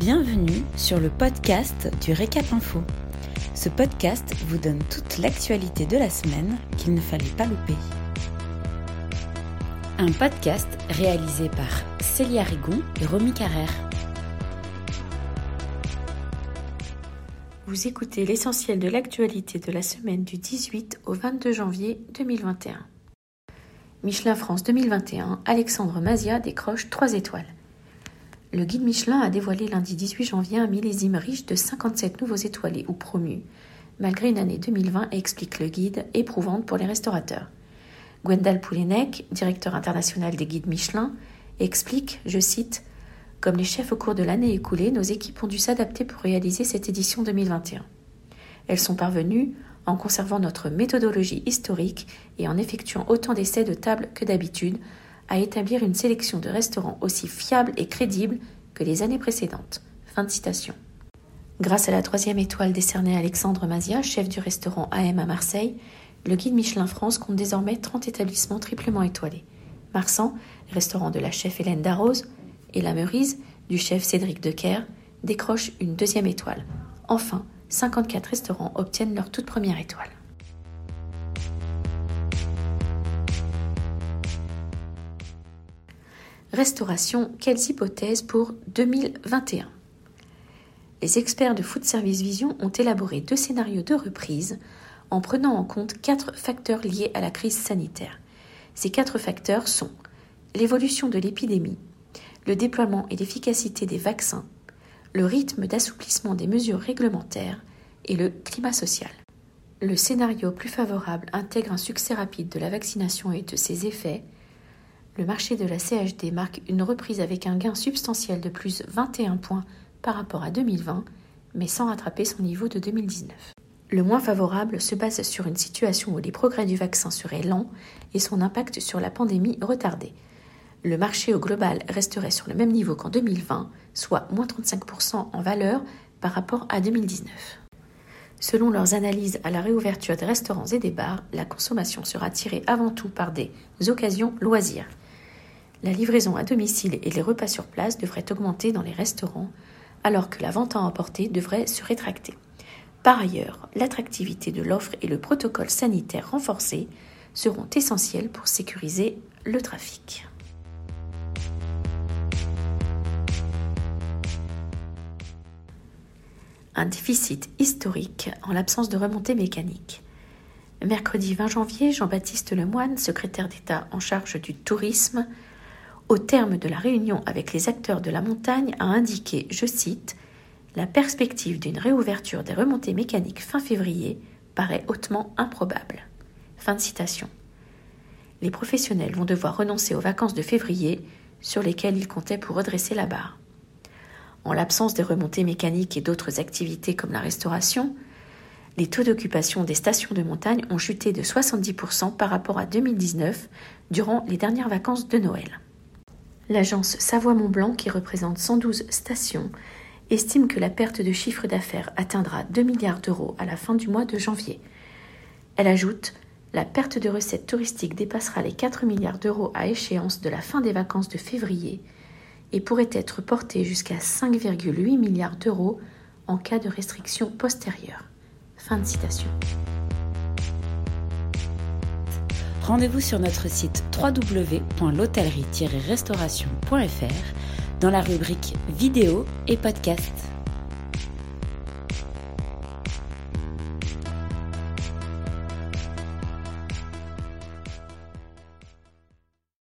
Bienvenue sur le podcast du Récap Info. Ce podcast vous donne toute l'actualité de la semaine qu'il ne fallait pas louper. Un podcast réalisé par Célia Rigon et Romy Carrère. Vous écoutez l'essentiel de l'actualité de la semaine du 18 au 22 janvier 2021. Michelin France 2021, Alexandre Mazia décroche 3 étoiles. Le guide Michelin a dévoilé lundi 18 janvier un millésime riche de 57 nouveaux étoilés ou promus, malgré une année 2020, explique le guide, éprouvante pour les restaurateurs. Gwendal Poulenec, directeur international des guides Michelin, explique, je cite, Comme les chefs au cours de l'année écoulée, nos équipes ont dû s'adapter pour réaliser cette édition 2021. Elles sont parvenues, en conservant notre méthodologie historique et en effectuant autant d'essais de table que d'habitude, à établir une sélection de restaurants aussi fiable et crédible que les années précédentes. Grâce à la troisième étoile décernée à Alexandre Mazia, chef du restaurant AM à Marseille, le guide Michelin France compte désormais 30 établissements triplement étoilés. Marsan, restaurant de la chef Hélène Darroze, et la Meurise, du chef Cédric Decker, décroche une deuxième étoile. Enfin, 54 restaurants obtiennent leur toute première étoile. Restauration, quelles hypothèses pour 2021 Les experts de Food Service Vision ont élaboré deux scénarios de reprise en prenant en compte quatre facteurs liés à la crise sanitaire. Ces quatre facteurs sont l'évolution de l'épidémie, le déploiement et l'efficacité des vaccins, le rythme d'assouplissement des mesures réglementaires et le climat social. Le scénario plus favorable intègre un succès rapide de la vaccination et de ses effets. Le marché de la CHD marque une reprise avec un gain substantiel de plus 21 points par rapport à 2020, mais sans rattraper son niveau de 2019. Le moins favorable se base sur une situation où les progrès du vaccin seraient lents et son impact sur la pandémie retardé. Le marché au global resterait sur le même niveau qu'en 2020, soit moins 35% en valeur par rapport à 2019. Selon leurs analyses à la réouverture des restaurants et des bars, la consommation sera tirée avant tout par des occasions loisirs. La livraison à domicile et les repas sur place devraient augmenter dans les restaurants, alors que la vente à emporter devrait se rétracter. Par ailleurs, l'attractivité de l'offre et le protocole sanitaire renforcé seront essentiels pour sécuriser le trafic. Un déficit historique en l'absence de remontée mécanique. Mercredi 20 janvier, Jean-Baptiste Lemoine, secrétaire d'État en charge du tourisme, au terme de la réunion avec les acteurs de la montagne, a indiqué, je cite, La perspective d'une réouverture des remontées mécaniques fin février paraît hautement improbable. Fin de citation. Les professionnels vont devoir renoncer aux vacances de février sur lesquelles ils comptaient pour redresser la barre. En l'absence des remontées mécaniques et d'autres activités comme la restauration, les taux d'occupation des stations de montagne ont chuté de 70% par rapport à 2019 durant les dernières vacances de Noël. L'agence Savoie-Mont-Blanc, qui représente 112 stations, estime que la perte de chiffre d'affaires atteindra 2 milliards d'euros à la fin du mois de janvier. Elle ajoute la perte de recettes touristiques dépassera les 4 milliards d'euros à échéance de la fin des vacances de février et pourrait être porté jusqu'à 5,8 milliards d'euros en cas de restriction postérieure. Fin de citation. Rendez-vous sur notre site www.l'hôtellerie-restauration.fr dans la rubrique vidéo et podcast.